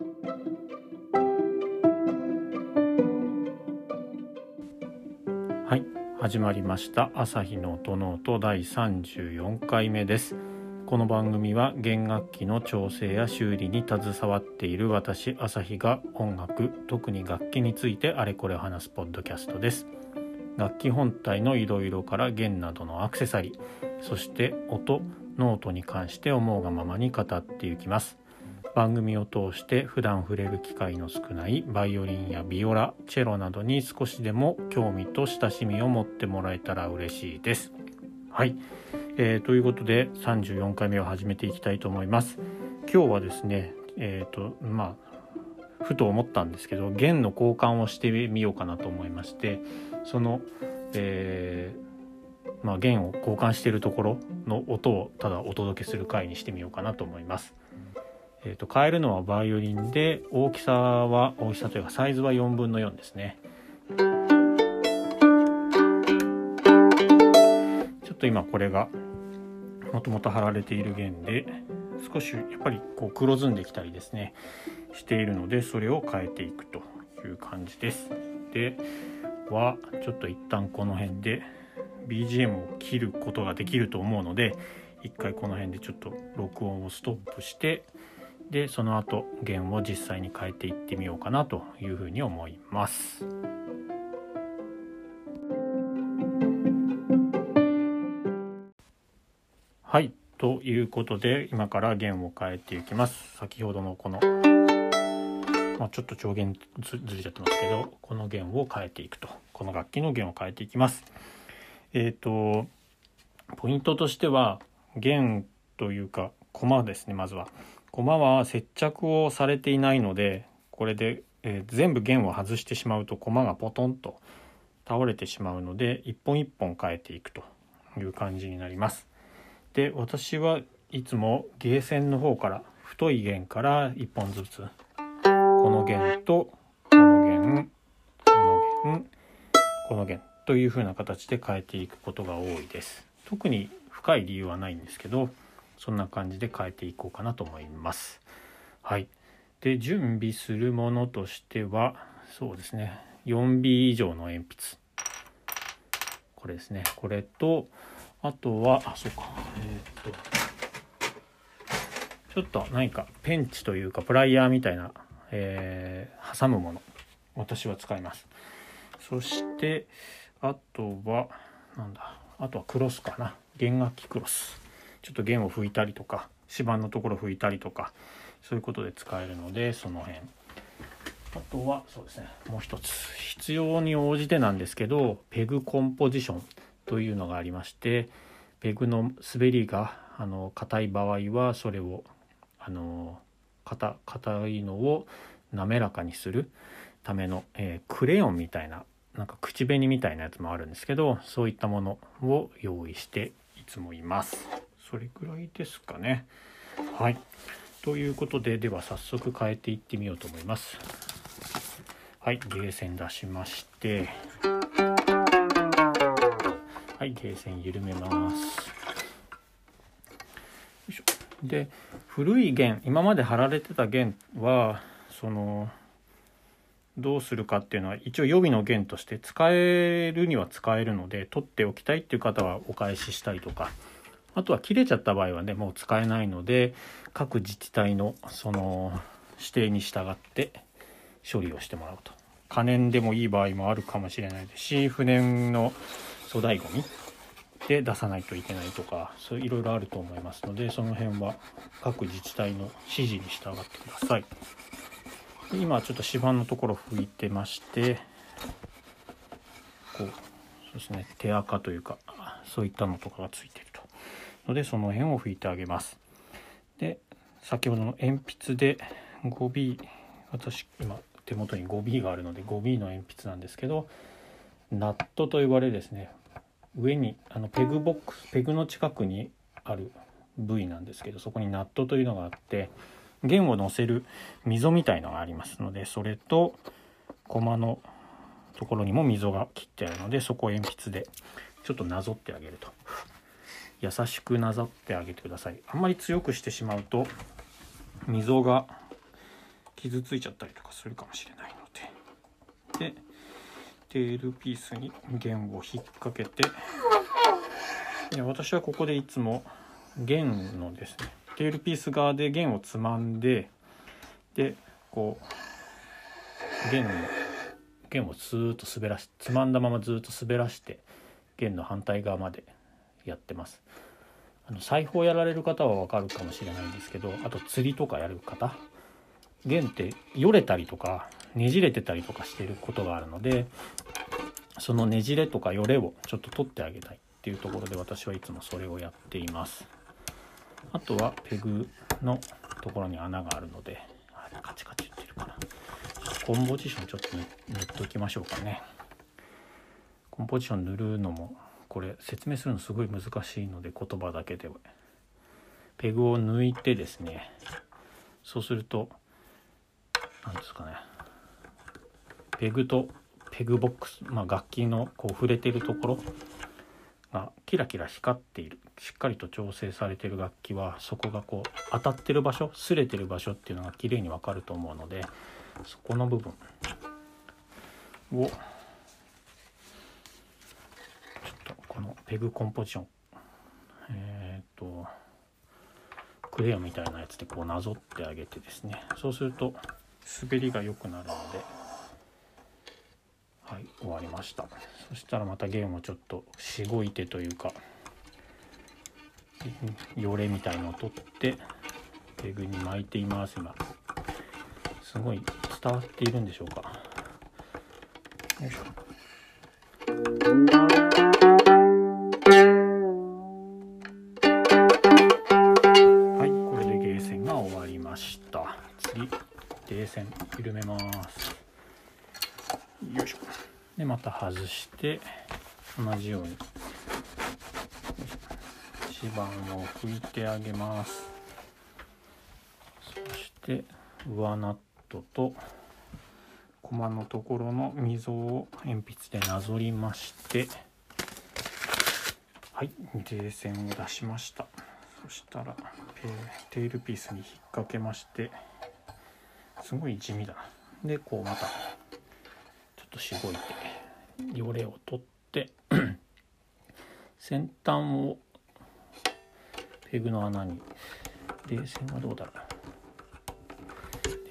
はい始まりました。朝日の音ノート第34回目です。この番組は弦楽器の調整や修理に携わっている私朝日が音楽特に楽器についてあれこれ話すポッドキャストです。楽器本体のいろいろから弦などのアクセサリーそして音ノートに関して思うがままに語っていきます。番組を通して普段触れる機会の少ないバイオリンやビオラチェロなどに少しでも興味と親しみを持ってもらえたら嬉しいです。はい、えー、ということで34回目を始めていきたいと思います。今日はですねえ、ー、とまあふと思ったんですけど弦の交換をしてみようかなと思いましてその、えー、まあ、弦を交換しているところの音をただお届けする回にしてみようかなと思います。えーと、変えるのはバイオリンで大きさは大きさというかサイズは4分の4ですね。ちょっと今これがもともと貼られている弦で少しやっぱりこう黒ずんできたりですねしているのでそれを変えていくという感じです。ではちょっと一旦この辺で BGM を切ることができると思うので一回この辺でちょっと録音をストップしてでその後弦を実際に変えていってみようかなというふうに思います。はいということで今から弦を変えていきます。先ほどのこの、まあ、ちょっと調弦ずずれちゃってますけどこの弦を変えていくとこの楽器の弦を変えていきます。えっ、ー、とポイントとしては弦というか駒ですねまずは。駒は接着をされていないのでこれで、えー、全部弦を外してしまうと駒がポトンと倒れてしまうので一本一本変えていくという感じになります。で私はいつもゲーセンの方から太い弦から1本ずつこの弦とこの弦この弦この弦という風な形で変えていくことが多いです。特に深い理由はないんですけどそんな感じで変えていこうかなと思います。はい。で、準備するものとしては、そうですね、4B 以上の鉛筆。これですね。これと、あとは、あ、そうか、えー、っと、ちょっと何かペンチというかプライヤーみたいな、えー、挟むもの。私は使います。そして、あとは、なんだ、あとはクロスかな。弦楽器クロス。ちょっと弦を吹いたりとか指板のところ吹いたりとかそういうことで使えるのでその辺あとはそうですねもう一つ必要に応じてなんですけどペグコンポジションというのがありましてペグの滑りがあの硬い場合はそれをあの硬いのを滑らかにするための、えー、クレヨンみたいななんか口紅みたいなやつもあるんですけどそういったものを用意していつもいます。それくらいですかね。はい。ということで、では早速変えていってみようと思います。はい、ゲーセン出しまして、はい、ゲーセン緩めます。で、古い弦、今まで貼られてた弦は、その、どうするかっていうのは一応予備の弦として使えるには使えるので取っておきたいっていう方はお返ししたりとかあとは切れちゃった場合はねもう使えないので各自治体のその指定に従って処理をしてもらうと。可燃でもいい場合もあるかもしれないですし不燃の粗大ごみで出さないといけないとかそういろいろあると思いますのでその辺は各自治体の指示に従ってください。今ちょっと指板のところ拭いてましてこうそうですね手垢というかそういったのとかがついてる。のでその辺を拭いてあげます。で先ほどの鉛筆で 5B 私今手元に 5B があるので 5B の鉛筆なんですけどナットと呼ばれるですね上にあのペグボックスペグの近くにある部位なんですけどそこにナットというのがあって弦を乗せる溝みたいのがありますのでそれと駒のところにも溝が切ってあるのでそこを鉛筆でちょっとなぞってあげると優しくなざってあげてください。あんまり強くしてしまうと溝が傷ついちゃったりとかするかもしれないので。でテールピースに弦を引っ掛けてで私はここでいつも弦のですねテールピース側で弦をつまんででこう弦の弦をずーっと滑らしつまんだままずっと滑らして弦の反対側までやってます。あの裁縫やられる方は分かるかもしれないんですけどあと釣りとかやる方。弦ってよれたりとかねじれてたりとかしてることがあるのでそのねじれとかよれをちょっと取ってあげたいっていうところで私はいつもそれをやっています。あとはペグのところに穴があるのであカチカチ言ってるかな。コンポジションちょっと塗っておきましょうかね。コンポジション塗るのもこれ説明するのすごい難しいので言葉だけで。ペグを抜いてですね。そうすると何ですかね。ペグとペグボックス、まあ、楽器のこう触れてるところがキラキラ光っている。しっかりと調整されてる楽器はそこがこう当たってる場所擦れてる場所っていうのが綺麗にわかると思うのでそこの部分をちょっとこのペグコンポジション。えっ、とクレヨンみたいなやつでこうなぞってあげてですね。そうすると滑りが良くなるのではい終わりました。そしたらまた弦をちょっとしごいてというかよれみたいのを取ってペグに巻いています今すごい伝わっているんでしょうか。よいしょ。緩めます。よいしょ。でまた外して同じように。指板を拭いてあげます。そして上ナットとコマのところの溝を鉛筆でなぞりましてはい泥線を出しました。そしたらテールピースに引っ掛けましてすごい地味だでこうまたちょっとしごいてよれを取って 先端をペグの穴に冷線はどうだろ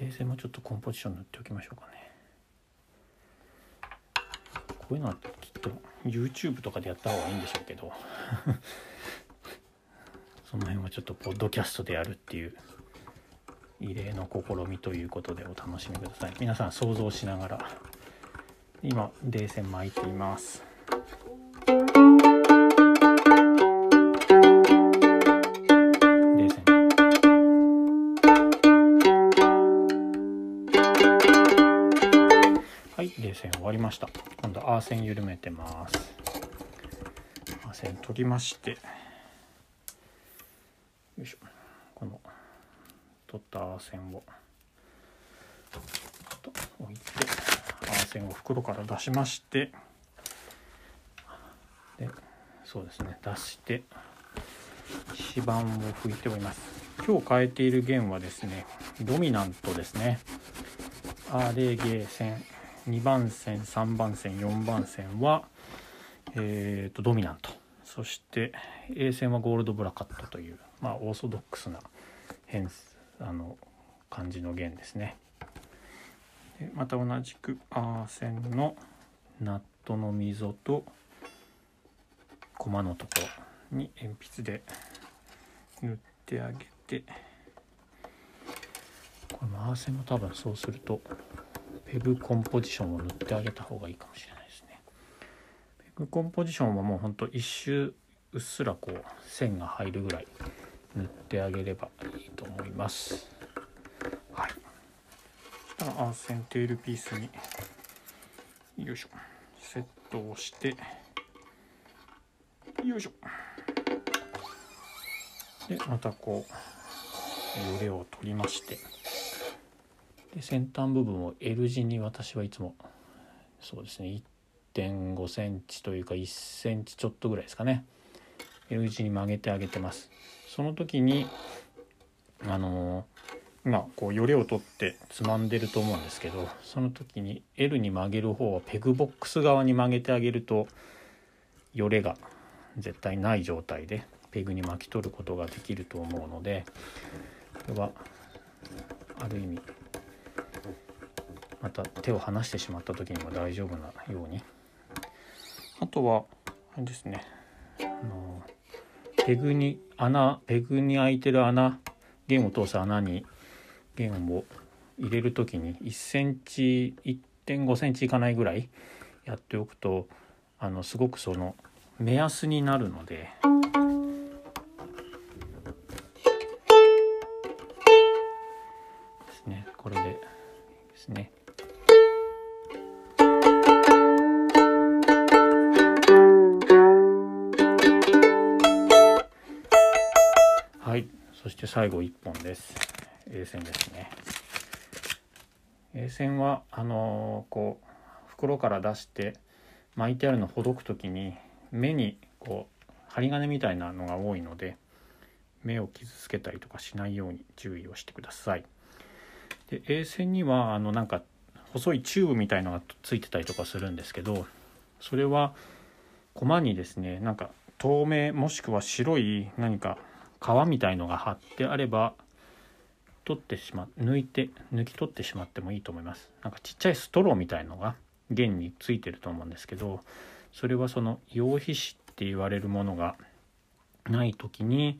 う。冷線もちょっとコンポジション塗っておきましょうかね。こういうのはきっと YouTube とかでやった方がいいんでしょうけど。その辺はちょっとポッドキャストでやるっていう。異例の試みということでお楽しみください。皆さん想像しながら今冷線巻いています。冷線はい冷線終わりました。今度アーセン緩めてます。アーセン取りまして。よいしょ。この取ったアーセンを。置いてアーセンを袋から出しまして。でそうですね。出して指板を拭いております。今日変えている弦はですねドミナントですね。A レゲー線2番線3番線4番線はえーとドミナント。そして A 線はゴールドブラカットというまあオーソドックスな変あの感じの弦ですね。でまた同じく A 線のナットの溝とコマのところに鉛筆で塗ってあげてこれ回せも多分そうするとペグコンポジションを塗ってあげた方がいいかもしれないですね。ペグコンポジションはもうほんと一周うっすらこう線が入るぐらい塗ってあげればと思います。はい。アーセンテールピースに。よいしょ。セットをして。よいしょ。でまたこうよれを取りまして。で先端部分を L 字に私はいつもそうですね1.5センチというか1センチちょっとぐらいですかね。L 字に曲げてあげてます。その時にあの今こうよれを取ってつまんでると思うんですけどその時に L に曲げる方はペグボックス側に曲げてあげるとよれが絶対ない状態でペグに巻き取ることができると思うのでこれはある意味また手を離してしまった時にも大丈夫なように。あとはあれですねあのペグに穴ペグに開いてる穴弦を通す穴に弦を入れる時に1センチ1.5センチいかないぐらいやっておくとあのすごくその目安になるので。最後1本です。A 線ですね。A 線はあのーこう袋から出して巻いてあるのをほどく時に目にこう針金みたいなのが多いので目を傷つけたりとかしないように注意をしてください。で A 線にはあのなんか細いチューブみたいのがついてたりとかするんですけどそれは駒にですねなんか透明もしくは白い何か皮みたいのが貼ってあれば取ってしま抜いて抜き取ってしまってもいいと思います。なんかちっちゃいストローみたいのが弦についてると思うんですけどそれはその羊皮紙って言われるものがない時に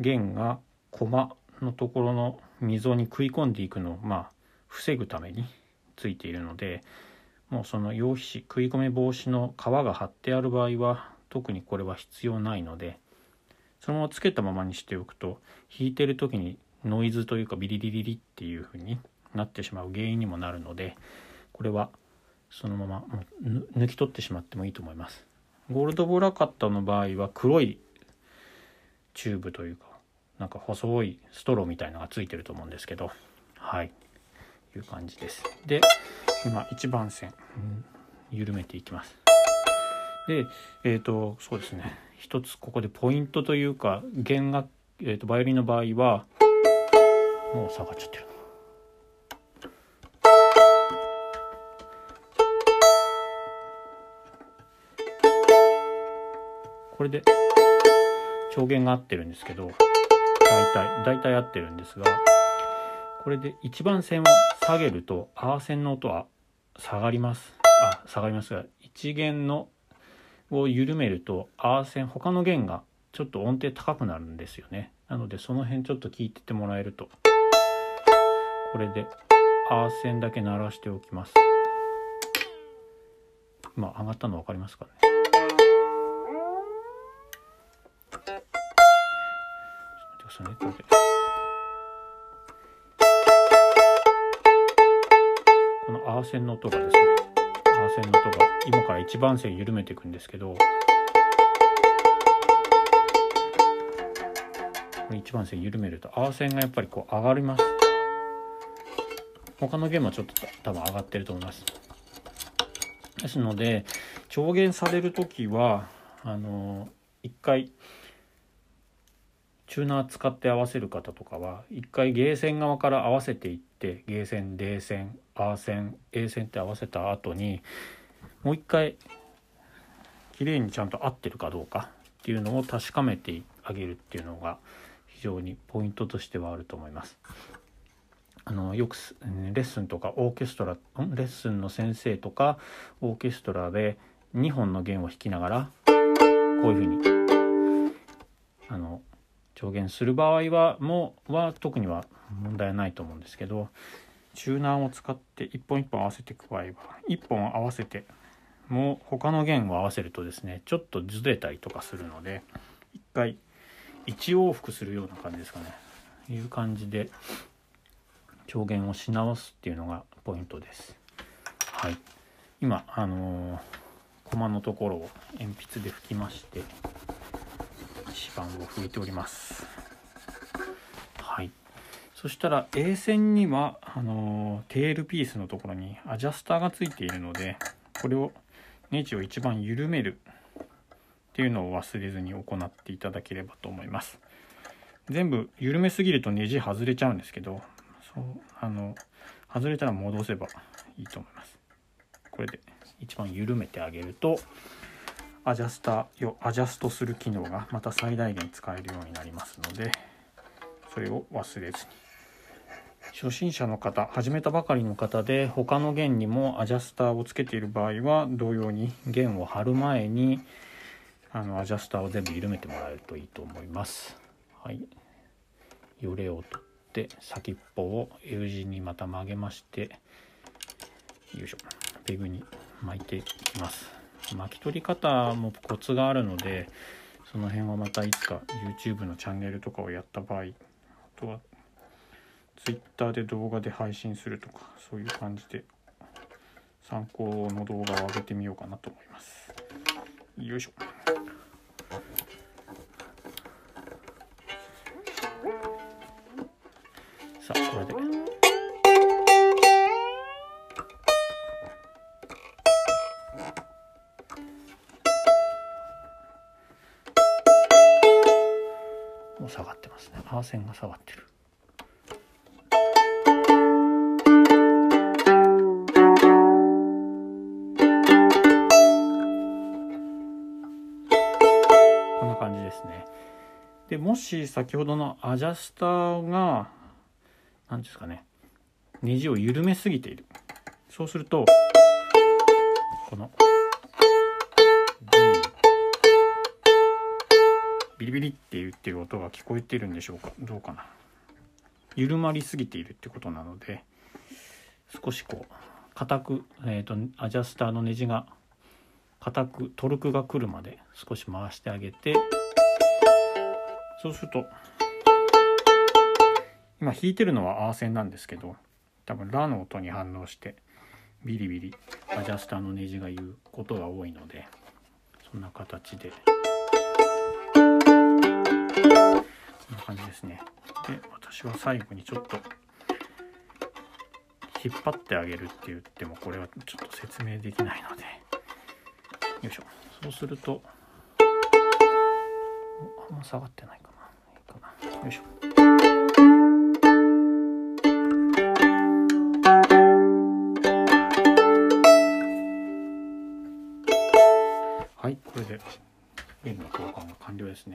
弦が駒のところの溝に食い込んでいくのをまあ防ぐためについているのでもうその羊皮紙食い込み防止の皮が貼ってある場合は特にこれは必要ないのでそのままつけたままにしておくと弾いてる時にノイズというかビリリリリっていう風になってしまう原因にもなるのでこれはそのまま抜き取ってしまってもいいと思います。ゴールドブラカッタの場合は黒いチューブというかなんか細いストローみたいのがついてると思うんですけどはい。いう感じです。で今1番線、緩めていきます。でえっ、とそうですね。一つここでポイントというか弦楽、えー、とバイオリンの場合はもう下がっちゃってる。これで調弦が合ってるんですけど大体大体合ってるんですがこれで1番線を下げるとアー線の音は下がります。あ下がりますが1弦のを緩めるとアー線他の弦がちょっと音程高くなるんですよね。なのでその辺ちょっと聞いててもらえると。これでアー線だけ鳴らしておきます。今上がったの分かりますかね。ちょっと待ってくださいねこれで。このアー線の音がですね。アー線の音が今から1番線緩めていくんですけどこれ1番線緩めるとアー線がやっぱりこう上がります。他の弦もちょっと多分上がってると思います。ですので調弦される時はあの一回チューナー使って合わせる方とかは一回ゲー線側から合わせていってゲー線 D 線 A 線 A 線って合わせた後にもう一回綺麗にちゃんと合ってるかどうかっていうのを確かめてあげるっていうのが非常にポイントとしてはあると思います。あのよくレッスンとかオーケストラレッスンの先生とかオーケストラで2本の弦を弾きながらこういうふうにあの調弦する場合はもは特には問題ないと思うんですけどチューナーを使って一本一本合わせていく場合は一本合わせてもう他の弦を合わせるとですねちょっとずれたりとかするので一回一往復するような感じですかね。いう感じで調弦をし直すっていうのがポイントです。はい。今あのー、コマのところを鉛筆で拭きまして指板を拭いております。はい。そしたら A 線にはあのテールピースのところにアジャスターがついているのでこれをネジを一番緩めるっていうのを忘れずに行っていただければと思います。全部緩めすぎるとネジ外れちゃうんですけどそうあの外れたら戻せばいいと思います。これで一番緩めてあげるとアジャスターよアジャストする機能がまた最大限使えるようになりますのでそれを忘れずに初心者の方始めたばかりの方で他の弦にもアジャスターをつけている場合は同様に弦を張る前にあのアジャスターを全部緩めてもらえるといいと思います。はい、よれを取って先っぽを L 字にまた曲げましてよいしょペグに巻いていきます。巻き取り方もコツがあるのでその辺はまたいつか YouTube のチャンネルとかをやった場合あとは Twitter で動画で配信するとかそういう感じで参考の動画を上げてみようかなと思います。よいしょ。さあこれでってますねアーセンが下がってる。こんな感じですね。でもし先ほどのアジャスターが何ですかねネジを緩めすぎている。そうするとこのビリビリって言ってる音が聞こえてるんでしょうか？どうかな？緩まりすぎているってことなので少しこう硬く、えーと、アジャスターのネジが硬くトルクが来るまで少し回してあげてそうすると今弾いてるのはアーセンなんですけど多分ラの音に反応してビリビリアジャスターのネジが言うことが多いのでそんな形で。こんな感じですね。で私は最後にちょっと引っ張ってあげるって言ってもこれはちょっと説明できないので。よいしょ。そうするとあんま下がってないかな。いいかな。よいしょ。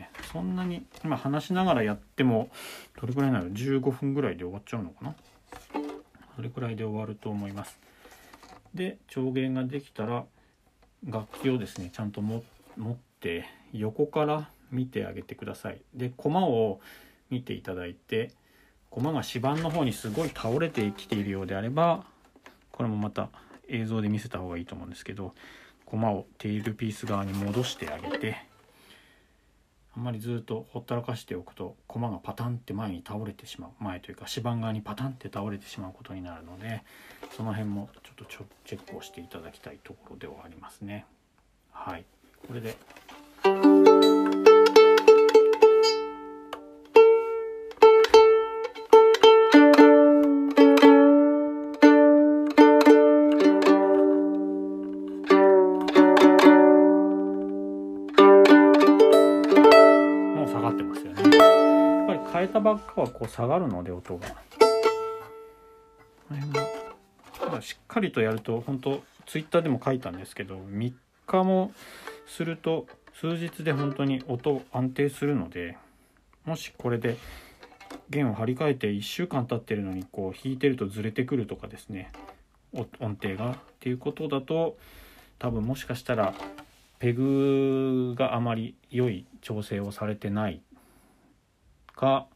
ね。そんなに今話しながらやってもどれくらいなの？15分ぐらいで終わっちゃうのかな？それくらいで終わると思います。で調弦ができたら楽器をですねちゃんと持って横から見てあげてください。で駒を見ていただいて駒が指板の方にすごい倒れてきているようであればこれもまた映像で見せた方がいいと思うんですけど駒をテールピース側に戻してあげてあんまりずっとほったらかしておくと駒がパタンって前に倒れてしまう前というか指板側にパタンって倒れてしまうことになるのでその辺もちょっとチェックをしていただきたいところではありますね。はい。これではこう下がるので音が。この辺もただしっかりとやると本当ツイッターでも書いたんですけど3日もすると数日で本当に音安定するのでもしこれで弦を張り替えて1週間経ってるのにこう弾いてるとずれてくるとかですね音程がっていうことだと多分もしかしたらペグがあまり良い調整をされてないか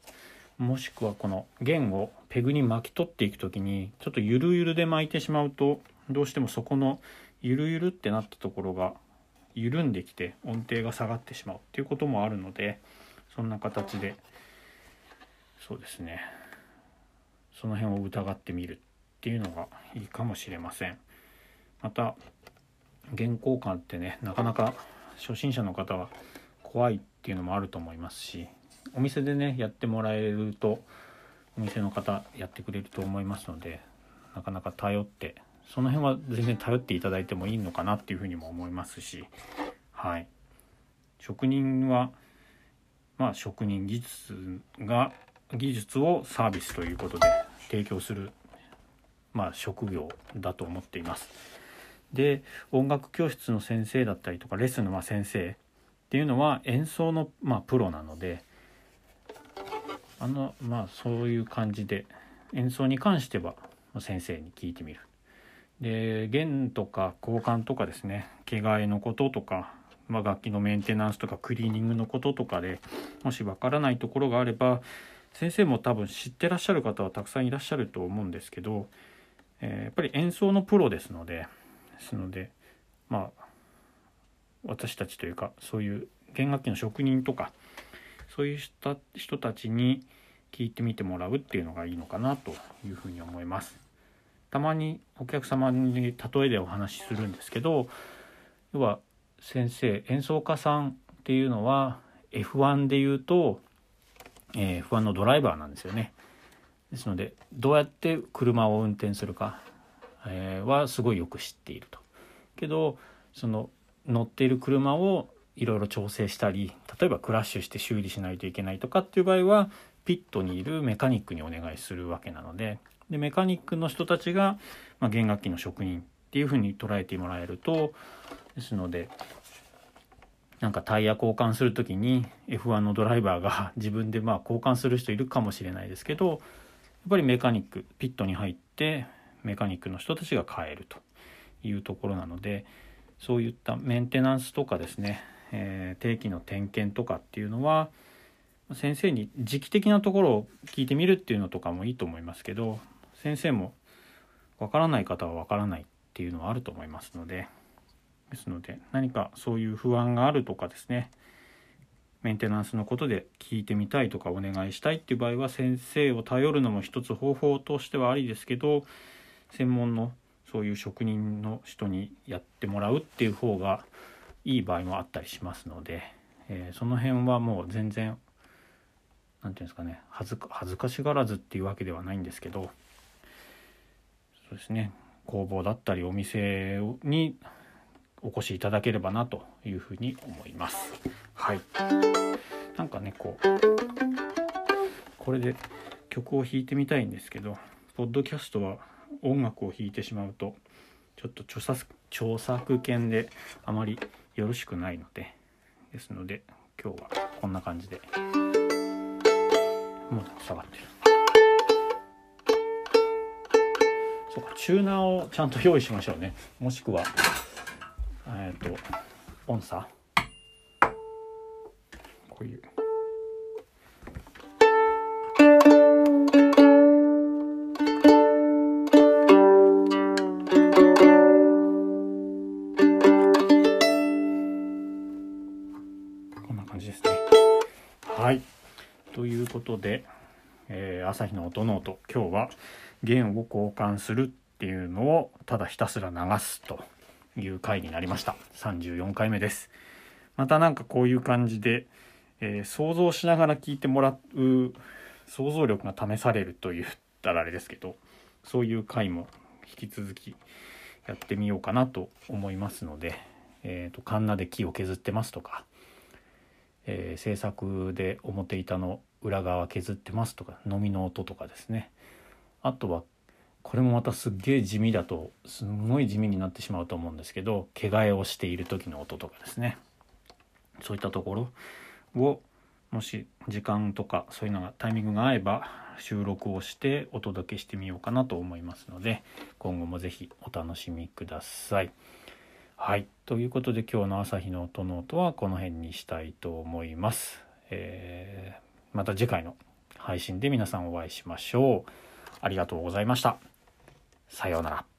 もしくはこの弦をペグに巻き取っていく時にちょっとゆるゆるで巻いてしまうとどうしてもそこのゆるゆるってなったところが緩んできて音程が下がってしまうっていうこともあるのでそんな形でそうですねその辺を疑ってみるっていうのがいいかもしれません。また原交換ってねなかなか初心者の方は怖いっていうのもあると思いますしお店でねやってもらえるとお店の方やってくれると思いますのでなかなか頼ってその辺は全然頼っていただいてもいいのかなっていうふうにも思いますしはい職人はまあ職人技術が技術をサービスということで提供する、まあ、職業だと思っています。で音楽教室の先生だったりとかレッスンのま先生っていうのは演奏のまプロなのであのまあそういう感じで演奏に関しては先生に聞いてみる。で弦とか交換とかですね着替えのこととか、まあ、楽器のメンテナンスとかクリーニングのこととかでもしわからないところがあれば先生も多分知ってらっしゃる方はたくさんいらっしゃると思うんですけど、えー、やっぱり演奏のプロですのでですのでまあ私たちというかそういう弦楽器の職人とかそういう人たちに聞いてみてもらうっていうのがいいのかなというふうに思います。たまにお客様に例えでお話しするんですけど要は先生演奏家さんっていうのは F1 で言うと、えー、F1 のドライバーなんですよね。ですのでどうやって車を運転するか、えー、はすごいよく知っていると。けどその乗っている車をいろいろ調整したり例えばクラッシュして修理しないといけないとかっていう場合はピットにいるメカニックにお願いするわけなのででメカニックの人たちが、まあ、弦楽器の職人っていうふうに捉えてもらえるとですのでなんかタイヤ交換する時に F1 のドライバーが 自分でまあ交換する人いるかもしれないですけどやっぱりメカニックピットに入ってメカニックの人たちが変えるというところなのでそういったメンテナンスとかですね、えー、定期の点検とかっていうのは先生に時期的なところを聞いてみるっていうのとかもいいと思いますけど先生もわからない方はわからないっていうのはあると思いますのでですので何かそういう不安があるとかですねメンテナンスのことで聞いてみたいとかお願いしたいっていう場合は先生を頼るのも一つ方法としてはありですけど専門のそういう職人の人にやってもらうっていう方がいい場合もあったりしますので、えー、その辺はもう全然何て言うんですかね恥ずか恥ずかしがらずっていうわけではないんですけどそうですね工房だったりお店にお越しいただければなというふうに思います。はい。なんかねこうこれで曲を弾いてみたいんですけどポッドキャストは音楽を弾いてしまうとちょっと著作著作権であまりよろしくないので。ですので今日はこんな感じで。もう下がってる。そうかチューナーをちゃんと用意しましょうね。もしくはえっ、ー、と音差こういう。ことで、えー、朝日の音の音今日は弦を交換するっていうのをただひたすら流すという回になりました。34回目です。また何かこういう感じで、えー、想像しながら聞いてもらう想像力が試されると言ったらあれですけどそういう回も引き続きやってみようかなと思いますので、えーと、カンナで木を削ってますとか、えー、制作で表板の裏側削ってますとか飲みの音とかですねあとはこれもまたすっげえ地味だとすんごい地味になってしまうと思うんですけど毛替えをしている時の音とかですねそういったところをもし時間とかそういうのがタイミングが合えば収録をしてお届けしてみようかなと思いますので今後も是非お楽しみください。はいということで今日の朝日の音の音はこの辺にしたいと思います。えーまた次回の配信で皆さんお会いしましょう。ありがとうございました。さようなら。